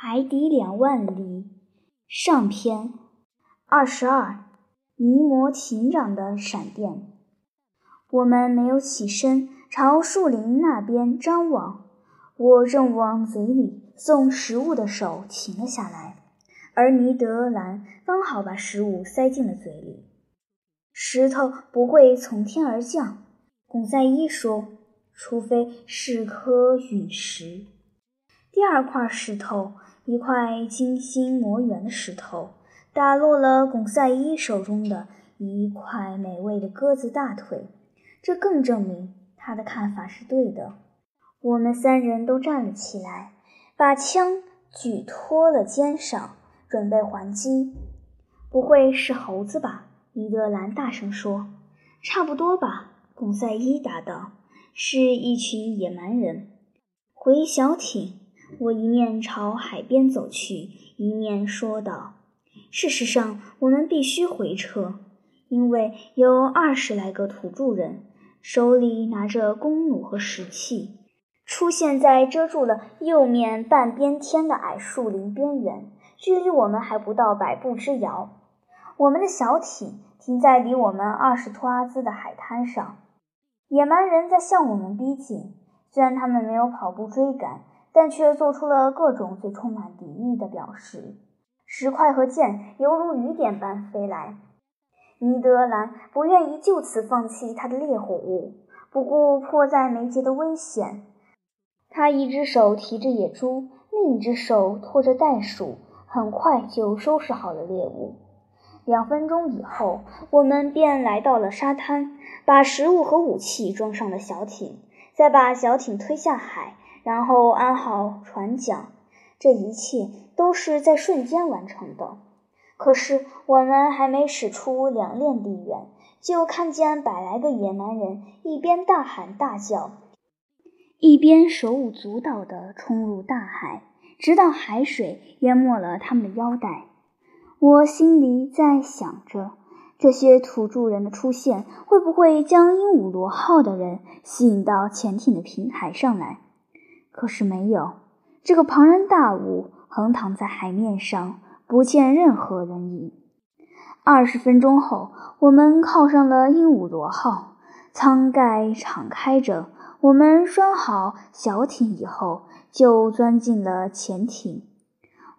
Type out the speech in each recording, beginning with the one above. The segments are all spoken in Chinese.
海底两万里上篇二十二，尼摩艇长的闪电。我们没有起身朝树林那边张望，我正往嘴里送食物的手停了下来，而尼德兰刚好把食物塞进了嘴里。石头不会从天而降，孔塞伊说，除非是颗陨石。第二块石头。一块精心磨圆的石头打落了巩赛伊手中的一块美味的鸽子大腿，这更证明他的看法是对的。我们三人都站了起来，把枪举托了肩上，准备还击。不会是猴子吧？尼德兰大声说。差不多吧，巩赛伊答道。是一群野蛮人。回小艇。我一面朝海边走去，一面说道：“事实上，我们必须回撤，因为有二十来个土著人，手里拿着弓弩和石器，出现在遮住了右面半边天的矮树林边缘，距离我们还不到百步之遥。我们的小艇停在离我们二十托阿兹的海滩上，野蛮人在向我们逼近，虽然他们没有跑步追赶。”但却做出了各种最充满敌意的表示，石块和剑犹如雨点般飞来。尼德兰不愿意就此放弃他的猎火物，不顾迫在眉睫的危险，他一只手提着野猪，另一只手拖着袋鼠，很快就收拾好了猎物。两分钟以后，我们便来到了沙滩，把食物和武器装上了小艇，再把小艇推下海。然后安好船桨，这一切都是在瞬间完成的。可是我们还没驶出两链地远，就看见百来个野蛮人一边大喊大叫，一边手舞足蹈地冲入大海，直到海水淹没了他们的腰带。我心里在想着，这些土著人的出现会不会将鹦鹉螺号的人吸引到潜艇的平台上来？可是没有，这个庞然大物横躺在海面上，不见任何人影。二十分钟后，我们靠上了鹦鹉螺号，舱盖敞开着。我们拴好小艇以后，就钻进了潜艇。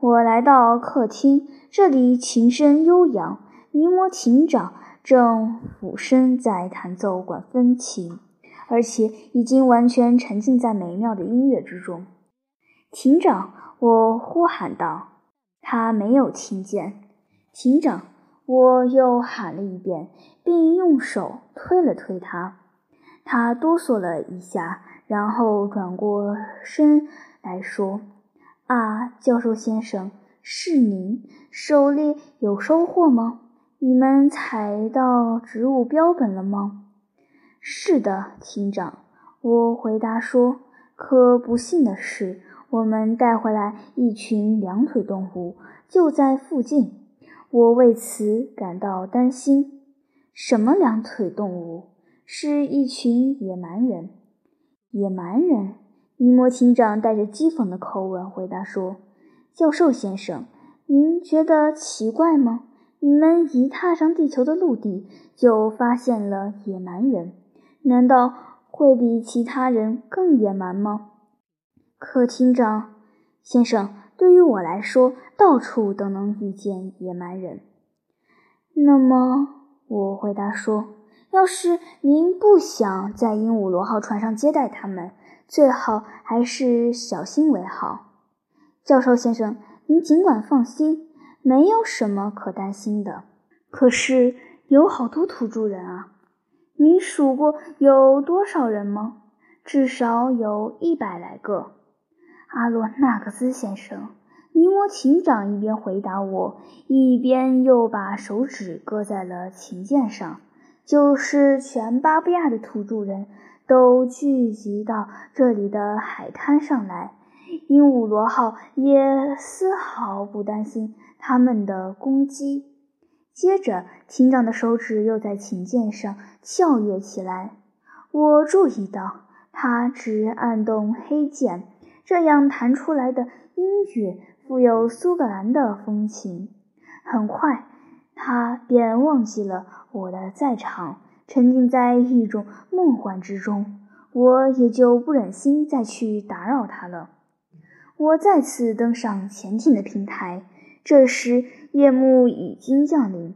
我来到客厅，这里琴声悠扬，尼摩艇长正俯身在弹奏管风琴。而且已经完全沉浸在美妙的音乐之中。艇长，我呼喊道。他没有听见。艇长，我又喊了一遍，并用手推了推他。他哆嗦了一下，然后转过身来说：“啊，教授先生，是您狩猎有收获吗？你们采到植物标本了吗？”是的，厅长，我回答说。可不幸的是，我们带回来一群两腿动物，就在附近。我为此感到担心。什么两腿动物？是一群野蛮人。野蛮人？尼摩厅长带着讥讽的口吻回答说：“教授先生，您觉得奇怪吗？你们一踏上地球的陆地，就发现了野蛮人。”难道会比其他人更野蛮吗？可厅长先生，对于我来说，到处都能遇见野蛮人。那么，我回答说，要是您不想在鹦鹉螺号船上接待他们，最好还是小心为好。教授先生，您尽管放心，没有什么可担心的。可是有好多土著人啊。你数过有多少人吗？至少有一百来个。阿罗纳克斯先生，尼摩艇长一边回答我，一边又把手指搁在了琴键上。就是全巴布亚的土著人都聚集到这里的海滩上来，鹦鹉螺号也丝毫不担心他们的攻击。接着，艇长的手指又在琴键上跳跃起来。我注意到，他只按动黑键，这样弹出来的音乐富有苏格兰的风情。很快，他便忘记了我的在场，沉浸在一种梦幻之中。我也就不忍心再去打扰他了。我再次登上潜艇的平台，这时夜幕已经降临。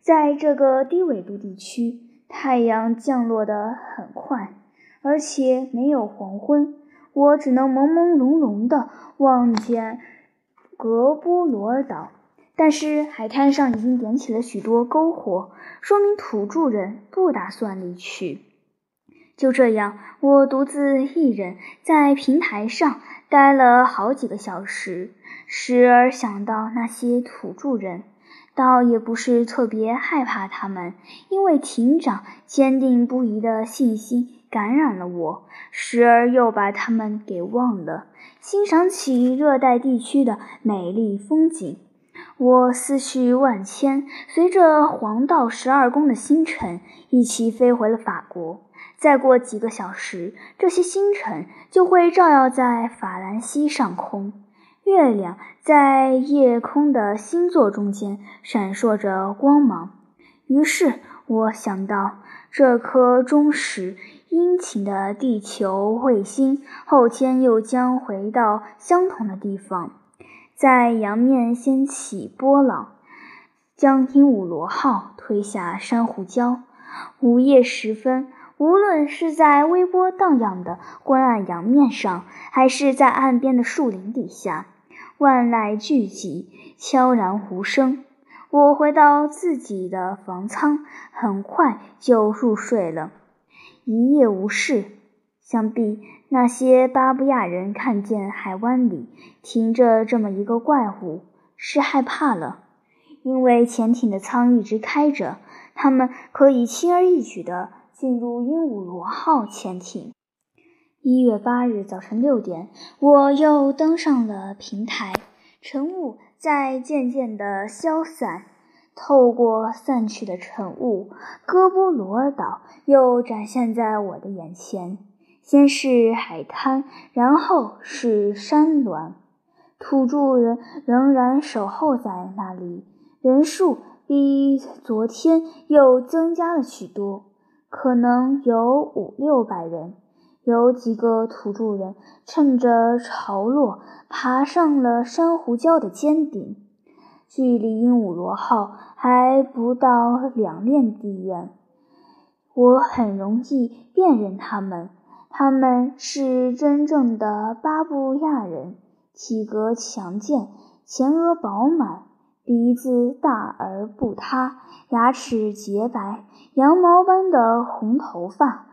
在这个低纬度地区，太阳降落得很快，而且没有黄昏。我只能朦朦胧胧地望见格波罗尔岛，但是海滩上已经点起了许多篝火，说明土著人不打算离去。就这样，我独自一人在平台上待了好几个小时，时而想到那些土著人，倒也不是特别害怕他们，因为艇长坚定不移的信心。感染了我，时而又把他们给忘了，欣赏起热带地区的美丽风景。我思绪万千，随着黄道十二宫的星辰一起飞回了法国。再过几个小时，这些星辰就会照耀在法兰西上空，月亮在夜空的星座中间闪烁着光芒。于是我想到，这颗忠实。殷勤的地球卫星后天又将回到相同的地方，在洋面掀起波浪，将鹦鹉螺号推下珊瑚礁。午夜时分，无论是在微波荡漾的昏暗洋面上，还是在岸边的树林底下，万籁俱寂，悄然无声。我回到自己的房舱，很快就入睡了。一夜无事，想必那些巴布亚人看见海湾里停着这么一个怪物，是害怕了，因为潜艇的舱一直开着，他们可以轻而易举地进入鹦鹉螺号潜艇。一月八日早晨六点，我又登上了平台，晨雾在渐渐地消散。透过散去的晨雾，戈波罗尔岛又展现在我的眼前。先是海滩，然后是山峦。土著人仍然守候在那里，人数比昨天又增加了许多，可能有五六百人。有几个土著人趁着潮落，爬上了珊瑚礁的尖顶。距离鹦鹉螺号还不到两链地远，我很容易辨认他们。他们是真正的巴布亚人，体格强健，前额饱满，鼻子大而不塌，牙齿洁白，羊毛般的红头发，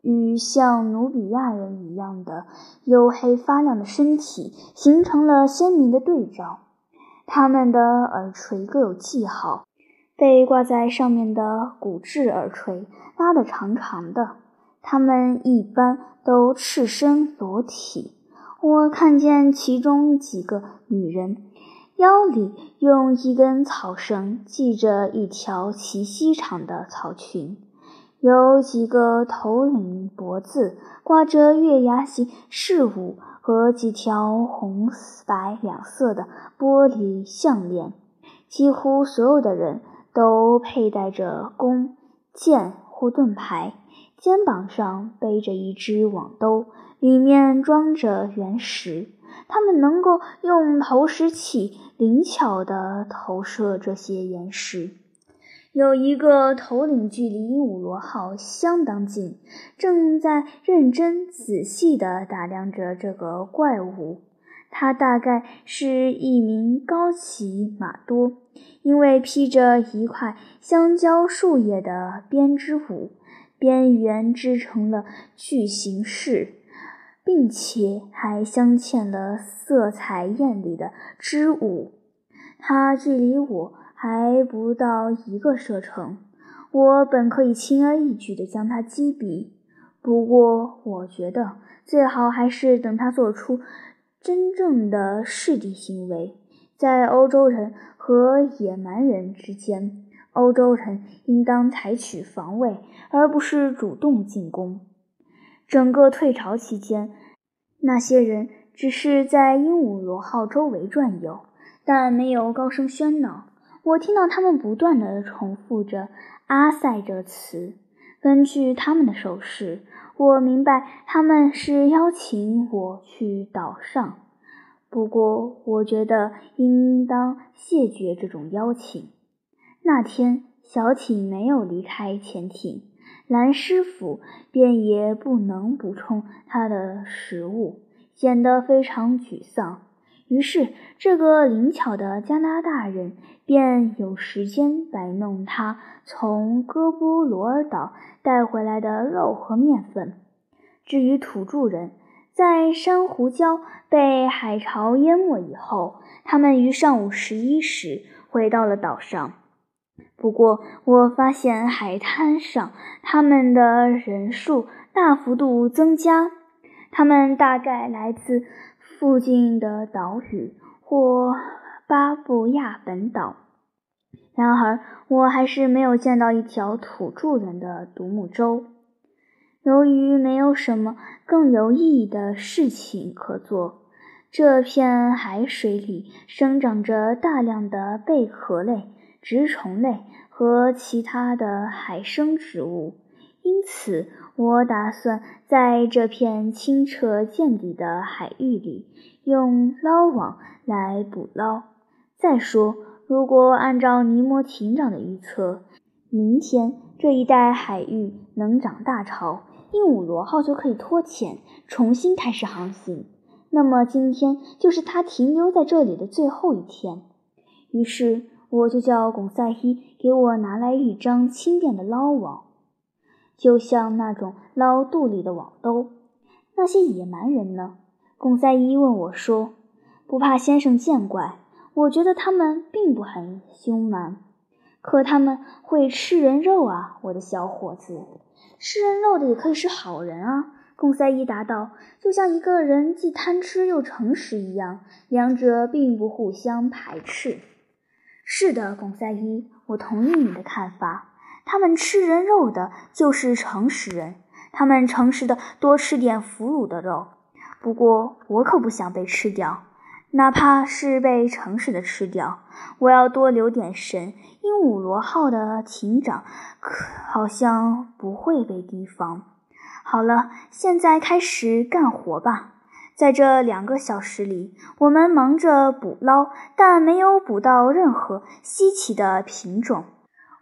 与像努比亚人一样的黝黑发亮的身体形成了鲜明的对照。他们的耳垂各有记号，被挂在上面的骨质耳垂拉得长长的。他们一般都赤身裸体。我看见其中几个女人腰里用一根草绳系着一条齐膝长的草裙，有几个头领脖子挂着月牙形饰物。和几条红白两色的玻璃项链，几乎所有的人都佩戴着弓、箭或盾牌，肩膀上背着一只网兜，里面装着原石。他们能够用投石器灵巧地投射这些岩石。有一个头领距离鹦鹉螺号相当近，正在认真仔细地打量着这个怪物。他大概是一名高级马多，因为披着一块香蕉树叶的编织物，边缘织成了巨型式，并且还镶嵌了色彩艳丽的织物。它距离我。还不到一个射程，我本可以轻而易举地将它击毙。不过，我觉得最好还是等他做出真正的势敌行为。在欧洲人和野蛮人之间，欧洲人应当采取防卫，而不是主动进攻。整个退潮期间，那些人只是在鹦鹉螺号周围转悠，但没有高声喧闹。我听到他们不断地重复着“阿塞”这词。根据他们的手势，我明白他们是邀请我去岛上。不过，我觉得应当谢绝这种邀请。那天，小艇没有离开潜艇，蓝师傅便也不能补充他的食物，显得非常沮丧。于是，这个灵巧的加拿大人便有时间摆弄他从哥布罗尔岛带回来的肉和面粉。至于土著人，在珊瑚礁被海潮淹没以后，他们于上午十一时回到了岛上。不过，我发现海滩上他们的人数大幅度增加，他们大概来自。附近的岛屿或巴布亚本岛。然而，我还是没有见到一条土著人的独木舟。由于没有什么更有意义的事情可做，这片海水里生长着大量的贝壳类、植虫类和其他的海生植物，因此。我打算在这片清澈见底的海域里用捞网来捕捞。再说，如果按照尼摩艇长的预测，明天这一带海域能涨大潮，鹦鹉螺号就可以脱潜，重新开始航行。那么今天就是它停留在这里的最后一天。于是，我就叫巩赛伊给我拿来一张轻便的捞网。就像那种捞肚里的网兜，那些野蛮人呢？贡赛伊问我说：“不怕先生见怪，我觉得他们并不很凶蛮，可他们会吃人肉啊，我的小伙子。吃人肉的也可以是好人啊。”贡赛伊答道：“就像一个人既贪吃又诚实一样，两者并不互相排斥。”是的，贡赛伊，我同意你的看法。他们吃人肉的，就是诚实人。他们诚实的多吃点俘虏的肉。不过我可不想被吃掉，哪怕是被诚实的吃掉。我要多留点神。鹦鹉螺号的艇长可好像不会被提防。好了，现在开始干活吧。在这两个小时里，我们忙着捕捞，但没有捕到任何稀奇的品种。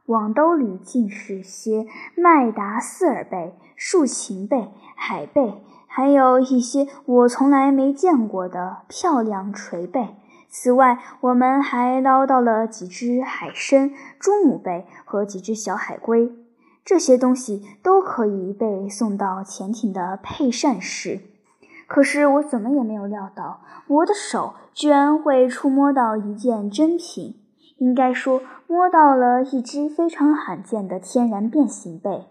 网兜里尽是些麦达斯尔贝、竖琴贝、海贝，还有一些我从来没见过的漂亮垂贝。此外，我们还捞到了几只海参、猪母贝和几只小海龟。这些东西都可以被送到潜艇的配膳室。可是我怎么也没有料到，我的手居然会触摸到一件珍品。应该说，摸到了一只非常罕见的天然变形贝。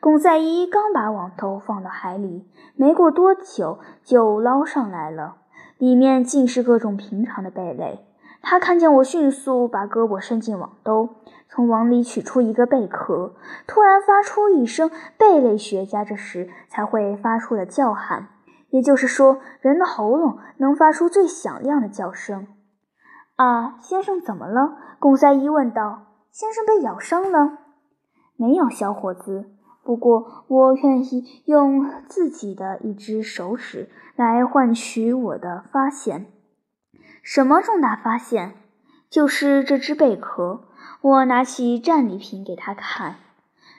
巩赛伊刚把网头放到海里，没过多久就捞上来了，里面尽是各种平常的贝类。他看见我迅速把胳膊伸进网兜，从网里取出一个贝壳，突然发出一声贝类学家这时才会发出的叫喊，也就是说，人的喉咙能发出最响亮的叫声。啊，先生怎么了？贡赛伊问道。先生被咬伤了？没有，小伙子。不过我愿意用自己的一只手指来换取我的发现。什么重大发现？就是这只贝壳。我拿起战利品给他看。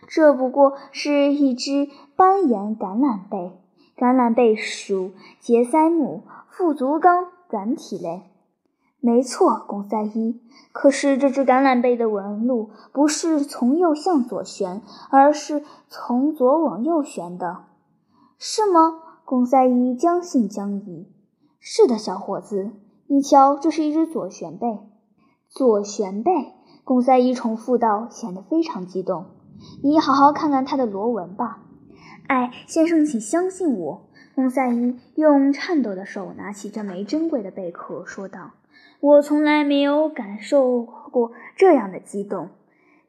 这不过是一只斑岩橄榄贝。橄榄贝属杰塞姆腹足纲软体类。没错，贡赛伊。可是这只橄榄贝的纹路不是从右向左旋，而是从左往右旋的，是吗？贡赛伊将信将疑。是的，小伙子，你瞧，这是一只左旋贝。左旋贝，贡赛伊重复道，显得非常激动。你好好看看它的螺纹吧。哎，先生，请相信我。贡赛伊用颤抖的手拿起这枚珍贵的贝壳，说道。我从来没有感受过这样的激动，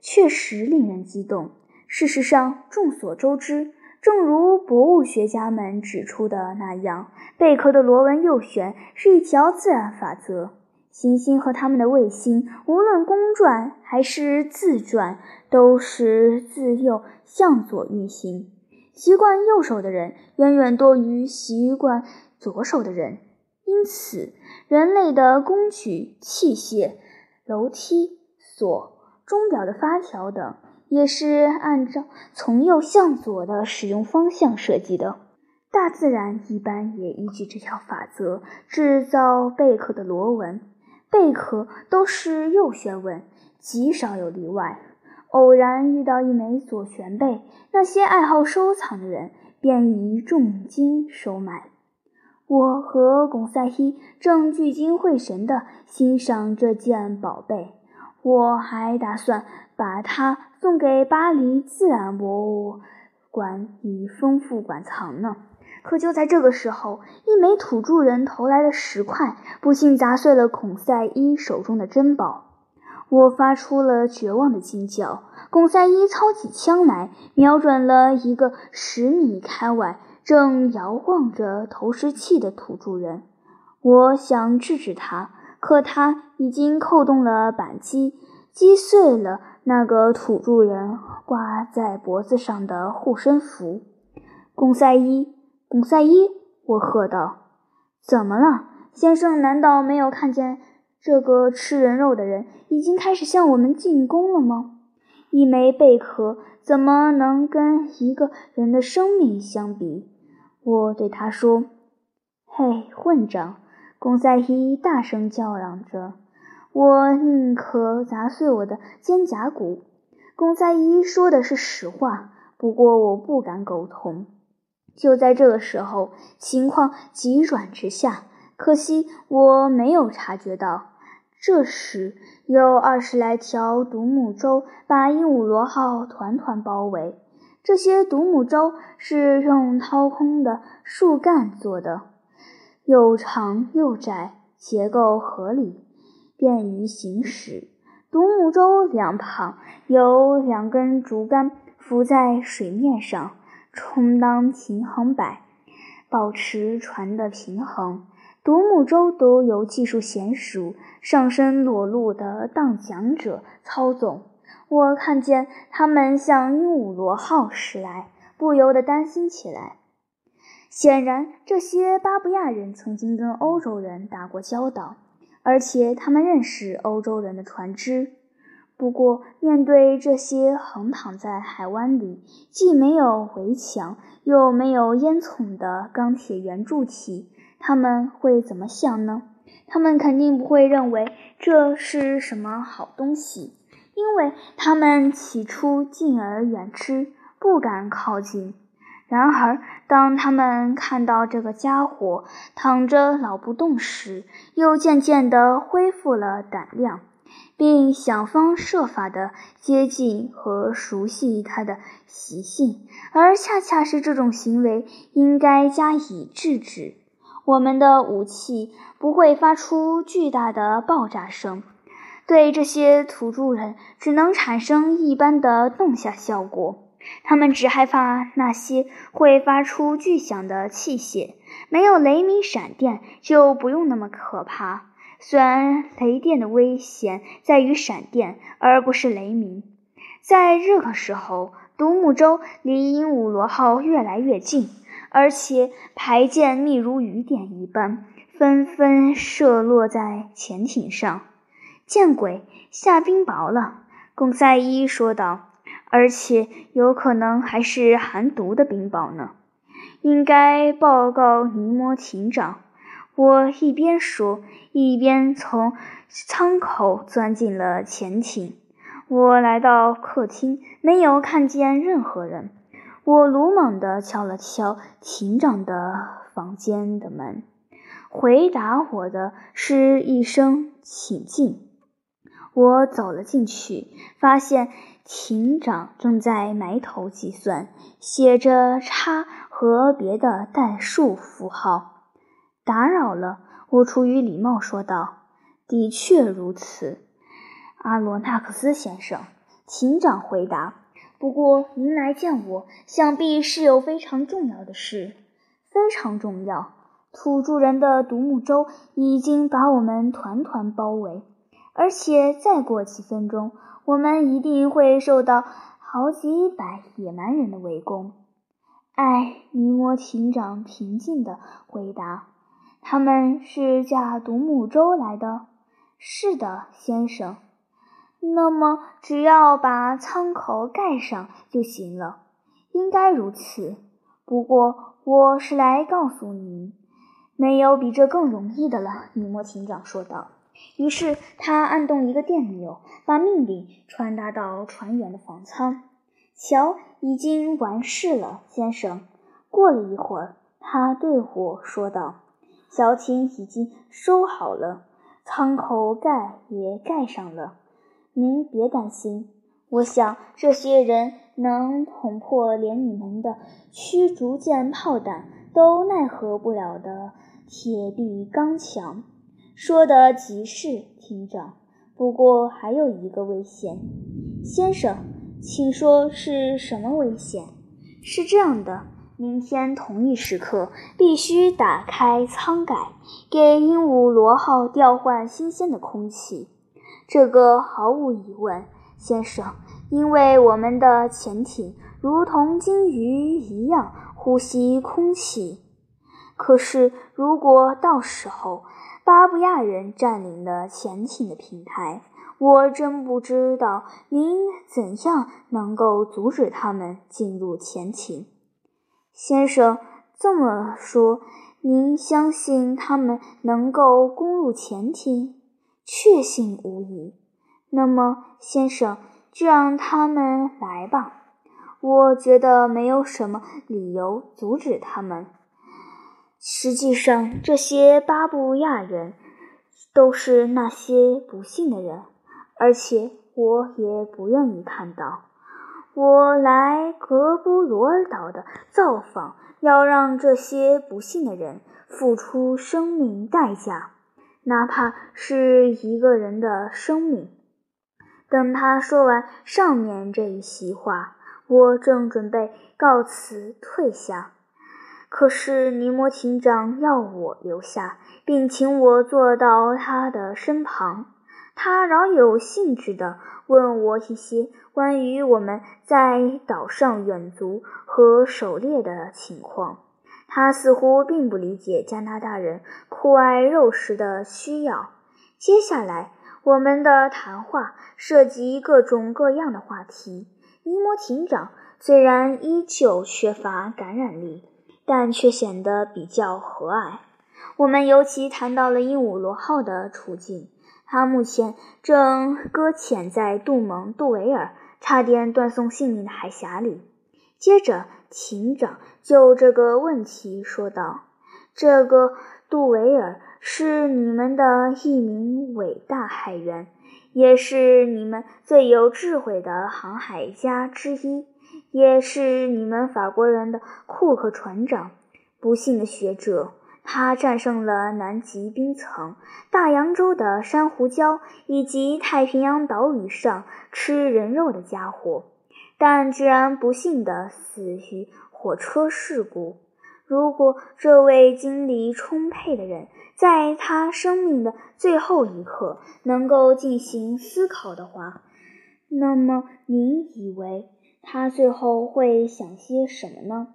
确实令人激动。事实上，众所周知，正如博物学家们指出的那样，贝壳的螺纹右旋是一条自然法则。行星和它们的卫星，无论公转还是自转，都是自右向左运行。习惯右手的人远远多于习惯左手的人，因此，人类的工具、器械、楼梯、锁、钟表的发条等，也是按照从右向左的使用方向设计的。大自然一般也依据这条法则制造贝壳的螺纹。贝壳都是右旋纹，极少有例外。偶然遇到一枚左旋贝，那些爱好收藏的人便以重金收买。我和巩赛希正聚精会神地欣赏这件宝贝，我还打算把它送给巴黎自然博物馆以丰富馆藏呢。可就在这个时候，一枚土著人投来的石块不幸砸碎了孔赛伊手中的珍宝。我发出了绝望的惊叫。巩赛伊操起枪来，瞄准了一个十米开外正摇晃着投石器的土著人。我想制止他，可他已经扣动了扳机，击碎了那个土著人挂在脖子上的护身符。巩赛伊，巩赛伊！我喝道：“怎么了，先生？难道没有看见？”这个吃人肉的人已经开始向我们进攻了吗？一枚贝壳怎么能跟一个人的生命相比？我对他说：“嘿，混账！”贡赛伊大声叫嚷着：“我宁可砸碎我的肩胛骨。”贡赛伊说的是实话，不过我不敢苟同。就在这个时候，情况急转直下，可惜我没有察觉到。这时，有二十来条独木舟把鹦鹉螺号团团包围。这些独木舟是用掏空的树干做的，又长又窄，结构合理，便于行驶。独木舟两旁有两根竹竿浮在水面上，充当平衡板，保持船的平衡。独木舟都由技术娴熟、上身裸露的荡桨者操纵。我看见他们向鹦鹉螺号驶来，不由得担心起来。显然，这些巴布亚人曾经跟欧洲人打过交道，而且他们认识欧洲人的船只。不过，面对这些横躺在海湾里、既没有围墙又没有烟囱的钢铁圆柱体，他们会怎么想呢？他们肯定不会认为这是什么好东西，因为他们起初敬而远之，不敢靠近。然而，当他们看到这个家伙躺着老不动时，又渐渐地恢复了胆量，并想方设法地接近和熟悉他的习性，而恰恰是这种行为应该加以制止。我们的武器不会发出巨大的爆炸声，对这些土著人只能产生一般的动下效果。他们只害怕那些会发出巨响的器械。没有雷鸣闪电，就不用那么可怕。虽然雷电的危险在于闪电，而不是雷鸣。在这个时候，独木舟离鹦鹉螺号越来越近。而且排箭密如雨点一般，纷纷射落在潜艇上。见鬼，下冰雹了！贡赛伊说道。而且有可能还是含毒的冰雹呢。应该报告尼摩艇长。我一边说，一边从舱口钻进了潜艇。我来到客厅，没有看见任何人。我鲁莽地敲了敲艇长的房间的门，回答我的是一声“请进”。我走了进去，发现艇长正在埋头计算，写着叉和别的代数符号。打扰了，我出于礼貌说道：“的确如此，阿罗纳克斯先生。”警长回答。不过您来见我，想必是有非常重要的事。非常重要。土著人的独木舟已经把我们团团包围，而且再过几分钟，我们一定会受到好几百野蛮人的围攻。哎，尼摩艇长平静地回答：“他们是驾独木舟来的。”“是的，先生。”“那么，只要把舱口盖上就行了。”“应该如此。”“不过，我是来告诉您，没有比这更容易的了。”尼莫艇长说道。于是他按动一个电钮，把命令传达到船员的房舱。瞧，已经完事了，先生。过了一会儿，他对我说道：“小艇已经收好了，舱口盖也盖上了。您别担心，我想这些人能捅破连你们的驱逐舰炮弹都奈何不了的铁壁钢墙。”说的极是，厅长。不过还有一个危险，先生。请说是什么危险？是这样的，明天同一时刻必须打开舱盖，给鹦鹉螺号调换新鲜的空气。这个毫无疑问，先生，因为我们的潜艇如同鲸鱼一样呼吸空气。可是，如果到时候巴布亚人占领了潜艇的平台，我真不知道您怎样能够阻止他们进入潜艇，先生。这么说，您相信他们能够攻入潜艇？确信无疑。那么，先生，就让他们来吧。我觉得没有什么理由阻止他们。实际上，这些巴布亚人都是那些不幸的人。而且我也不愿意看到，我来格布罗尔岛的造访要让这些不幸的人付出生命代价，哪怕是一个人的生命。等他说完上面这一席话，我正准备告辞退下，可是尼摩艇长要我留下，并请我坐到他的身旁。他饶有兴致地问我一些关于我们在岛上远足和狩猎的情况。他似乎并不理解加拿大人酷爱肉食的需要。接下来，我们的谈话涉及各种各样的话题。尼摩艇长虽然依旧缺乏感染力，但却显得比较和蔼。我们尤其谈到了鹦鹉螺号的处境。他目前正搁浅在杜蒙杜维尔差点断送性命的海峡里。接着，艇长就这个问题说道：“这个杜维尔是你们的一名伟大海员，也是你们最有智慧的航海家之一，也是你们法国人的库克船长。不幸的学者。”他战胜了南极冰层、大洋洲的珊瑚礁以及太平洋岛屿上吃人肉的家伙，但居然不幸地死于火车事故。如果这位精力充沛的人在他生命的最后一刻能够进行思考的话，那么您以为他最后会想些什么呢？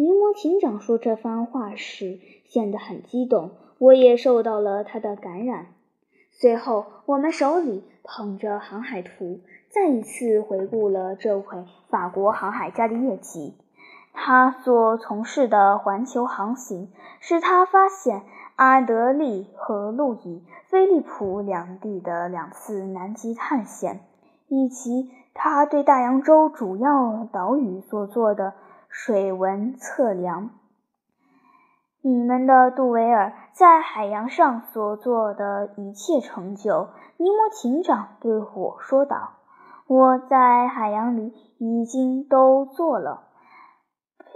尼摩艇长说这番话时显得很激动，我也受到了他的感染。随后，我们手里捧着航海图，再一次回顾了这位法国航海家的业绩。他所从事的环球航行，使他发现阿德利和路易菲利普两地的两次南极探险，以及他对大洋洲主要岛屿所做的。水文测量，你们的杜维尔在海洋上所做的一切成就，尼摩艇长对我说道：“我在海洋里已经都做了，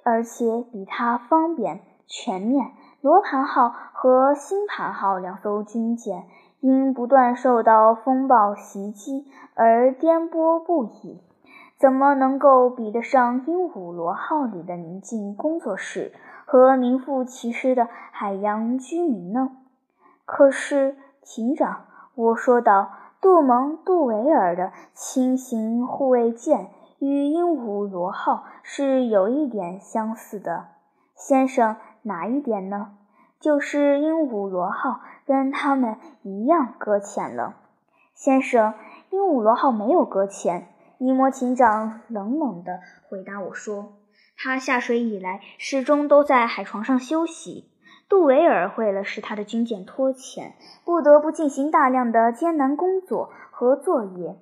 而且比他方便、全面。罗盘号和星盘号两艘军舰因不断受到风暴袭击而颠簸不已。”怎么能够比得上鹦鹉螺号里的宁静工作室和名副其实的海洋居民呢？可是，警长，我说道，杜蒙·杜维尔的轻型护卫舰与鹦鹉螺号是有一点相似的。先生，哪一点呢？就是鹦鹉螺号跟他们一样搁浅了。先生，鹦鹉螺号没有搁浅。尼摩艇长冷冷地回答我说：“他下水以来始终都在海床上休息。杜维尔为了使他的军舰脱潜，不得不进行大量的艰难工作和作业。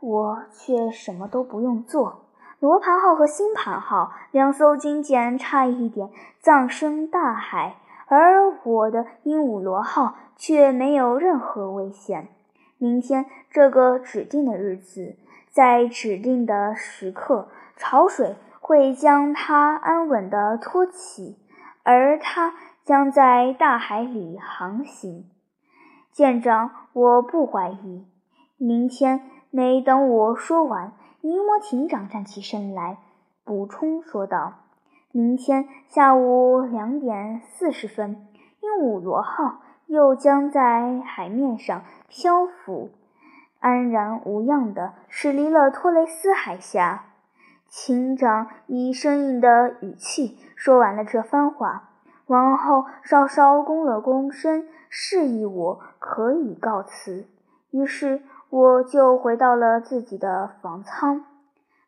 我却什么都不用做。”罗盘号和星盘号两艘军舰差一点葬身大海，而我的鹦鹉螺号却没有任何危险。明天这个指定的日子，在指定的时刻，潮水会将它安稳地托起，而它将在大海里航行。舰长，我不怀疑。明天没等我说完。尼摩艇长站起身来，补充说道：“明天下午两点四十分，鹦鹉螺号又将在海面上漂浮，安然无恙地驶离了托雷斯海峡。”艇长以生硬的语气说完了这番话，王后稍稍躬了躬身，示意我可以告辞。于是。我就回到了自己的房舱，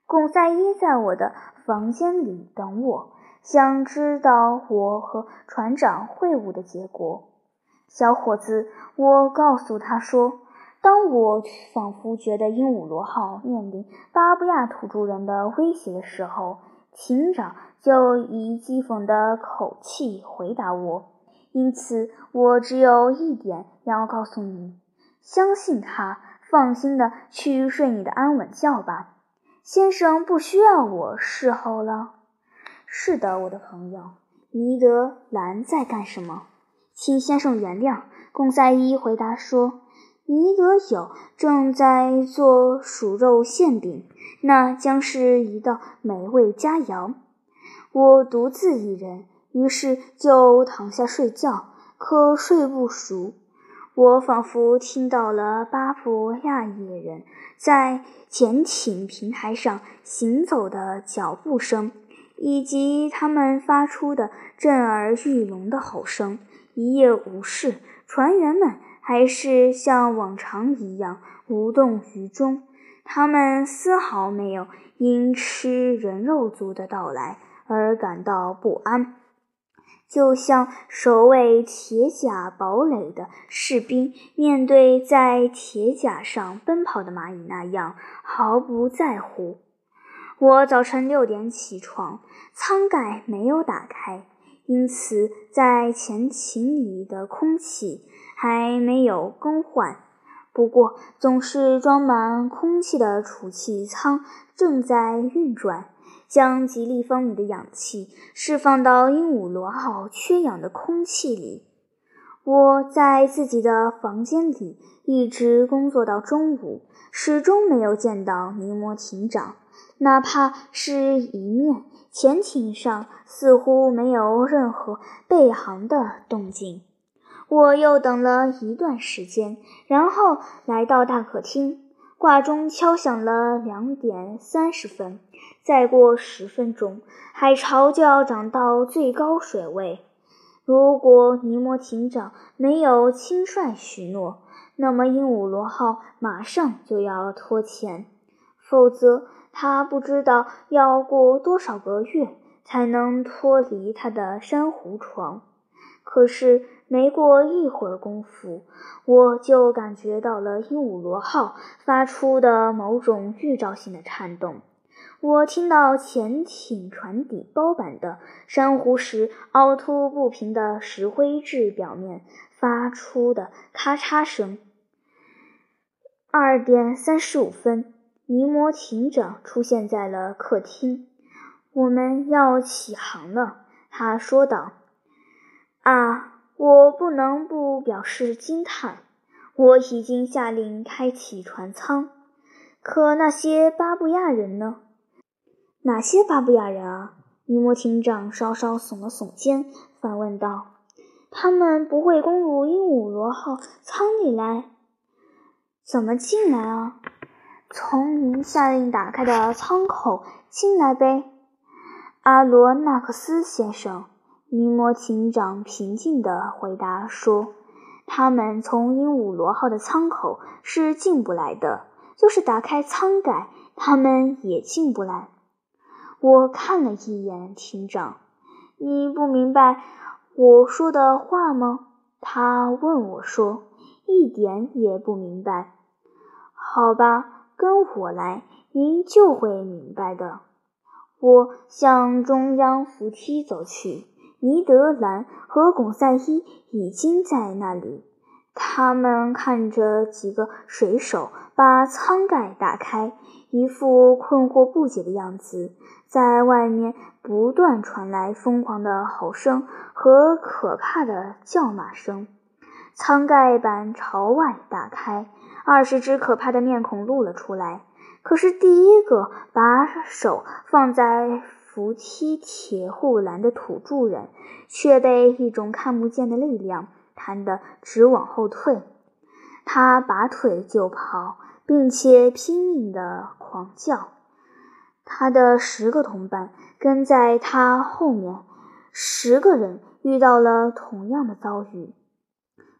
贡赛伊在我的房间里等我，想知道我和船长会晤的结果。小伙子，我告诉他说，当我仿佛觉得鹦鹉螺号面临巴布亚土著人的威胁的时候，艇长就以讥讽的口气回答我。因此，我只有一点要告诉你：相信他。放心的去睡你的安稳觉吧，先生不需要我侍候了。是的，我的朋友，尼德兰在干什么？请先生原谅，贡赛伊回答说，尼德有正在做鼠肉馅饼，那将是一道美味佳肴。我独自一人，于是就躺下睡觉，可睡不熟。我仿佛听到了巴布亚野人在潜艇平台上行走的脚步声，以及他们发出的震耳欲聋的吼声。一夜无事，船员们还是像往常一样无动于衷，他们丝毫没有因吃人肉族的到来而感到不安。就像守卫铁甲堡垒的士兵面对在铁甲上奔跑的蚂蚁那样毫不在乎。我早晨六点起床，舱盖没有打开，因此在前艇里的空气还没有更换。不过，总是装满空气的储气舱正在运转。将极立方米的氧气释放到鹦鹉螺号缺氧的空气里。我在自己的房间里一直工作到中午，始终没有见到尼摩艇长，哪怕是一面。潜艇上似乎没有任何备航的动静。我又等了一段时间，然后来到大客厅。挂钟敲响了两点三十分。再过十分钟，海潮就要涨到最高水位。如果尼摩艇长没有轻率许诺，那么鹦鹉螺号马上就要脱潜；否则，他不知道要过多少个月才能脱离他的珊瑚床。可是，没过一会儿功夫，我就感觉到了鹦鹉螺号发出的某种预兆性的颤动。我听到潜艇船底包板的珊瑚石凹凸不平的石灰质表面发出的咔嚓声。二点三十五分，尼摩艇长出现在了客厅。我们要起航了，他说道。啊，我不能不表示惊叹。我已经下令开启船舱。可那些巴布亚人呢？哪些巴布亚人啊？尼摩艇长稍稍耸了耸肩，反问道：“他们不会攻入鹦鹉螺号舱里来？怎么进来啊？从您下令打开的舱口进来呗。”阿罗纳克斯先生，尼摩艇长平静地回答说：“他们从鹦鹉螺号的舱口是进不来的，就是打开舱盖，他们也进不来。”我看了一眼厅长，你不明白我说的话吗？他问我说：“一点也不明白。”好吧，跟我来，您就会明白的。我向中央扶梯走去，尼德兰和巩赛伊已经在那里。他们看着几个水手把舱盖打开，一副困惑不解的样子。在外面不断传来疯狂的吼声和可怕的叫骂声。舱盖板朝外打开，二十只可怕的面孔露了出来。可是，第一个把手放在扶梯铁护栏的土著人，却被一种看不见的力量弹得直往后退。他拔腿就跑，并且拼命地狂叫。他的十个同伴跟在他后面，十个人遇到了同样的遭遇。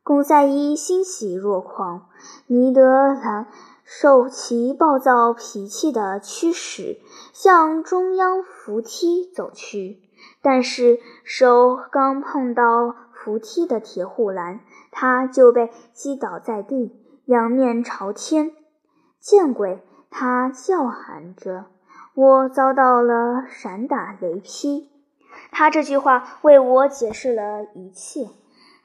贡赛伊欣喜若狂，尼德兰受其暴躁脾气的驱使，向中央扶梯走去。但是手刚碰到扶梯的铁护栏，他就被击倒在地，仰面朝天。见鬼！他叫喊着。我遭到了闪打雷劈，他这句话为我解释了一切。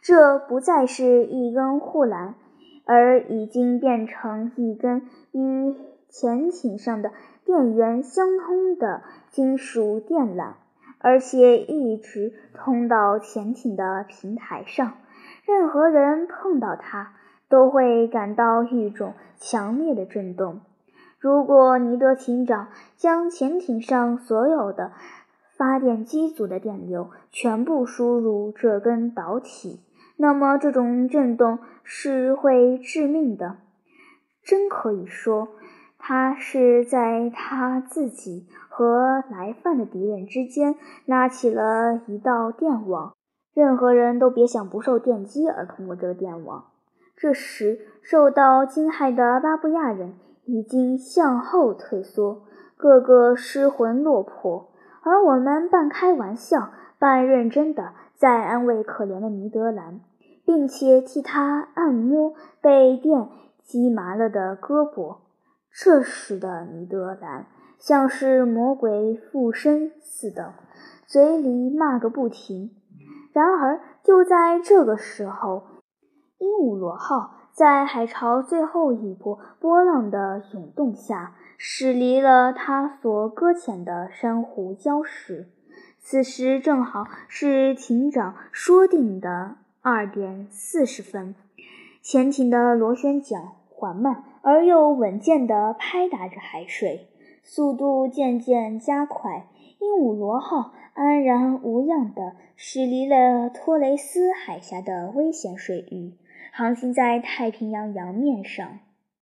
这不再是一根护栏，而已经变成一根与潜艇上的电源相通的金属电缆，而且一直通到潜艇的平台上。任何人碰到它，都会感到一种强烈的震动。如果尼德艇长将潜艇上所有的发电机组的电流全部输入这根导体，那么这种震动是会致命的。真可以说，他是在他自己和来犯的敌人之间拉起了一道电网，任何人都别想不受电击而通过这个电网。这时，受到惊骇的巴布亚人。已经向后退缩，个个失魂落魄，而我们半开玩笑、半认真的在安慰可怜的尼德兰，并且替他按摩被电击麻了的胳膊。这时的尼德兰像是魔鬼附身似的，嘴里骂个不停。然而，就在这个时候，鹦鹉螺号。在海潮最后一波波浪的涌动下，驶离了它所搁浅的珊瑚礁石。此时正好是艇长说定的二点四十分。潜艇的螺旋桨缓慢而又稳健地拍打着海水，速度渐渐加快。鹦鹉螺号安然无恙地驶离了托雷斯海峡的危险水域。航行在太平洋洋面上。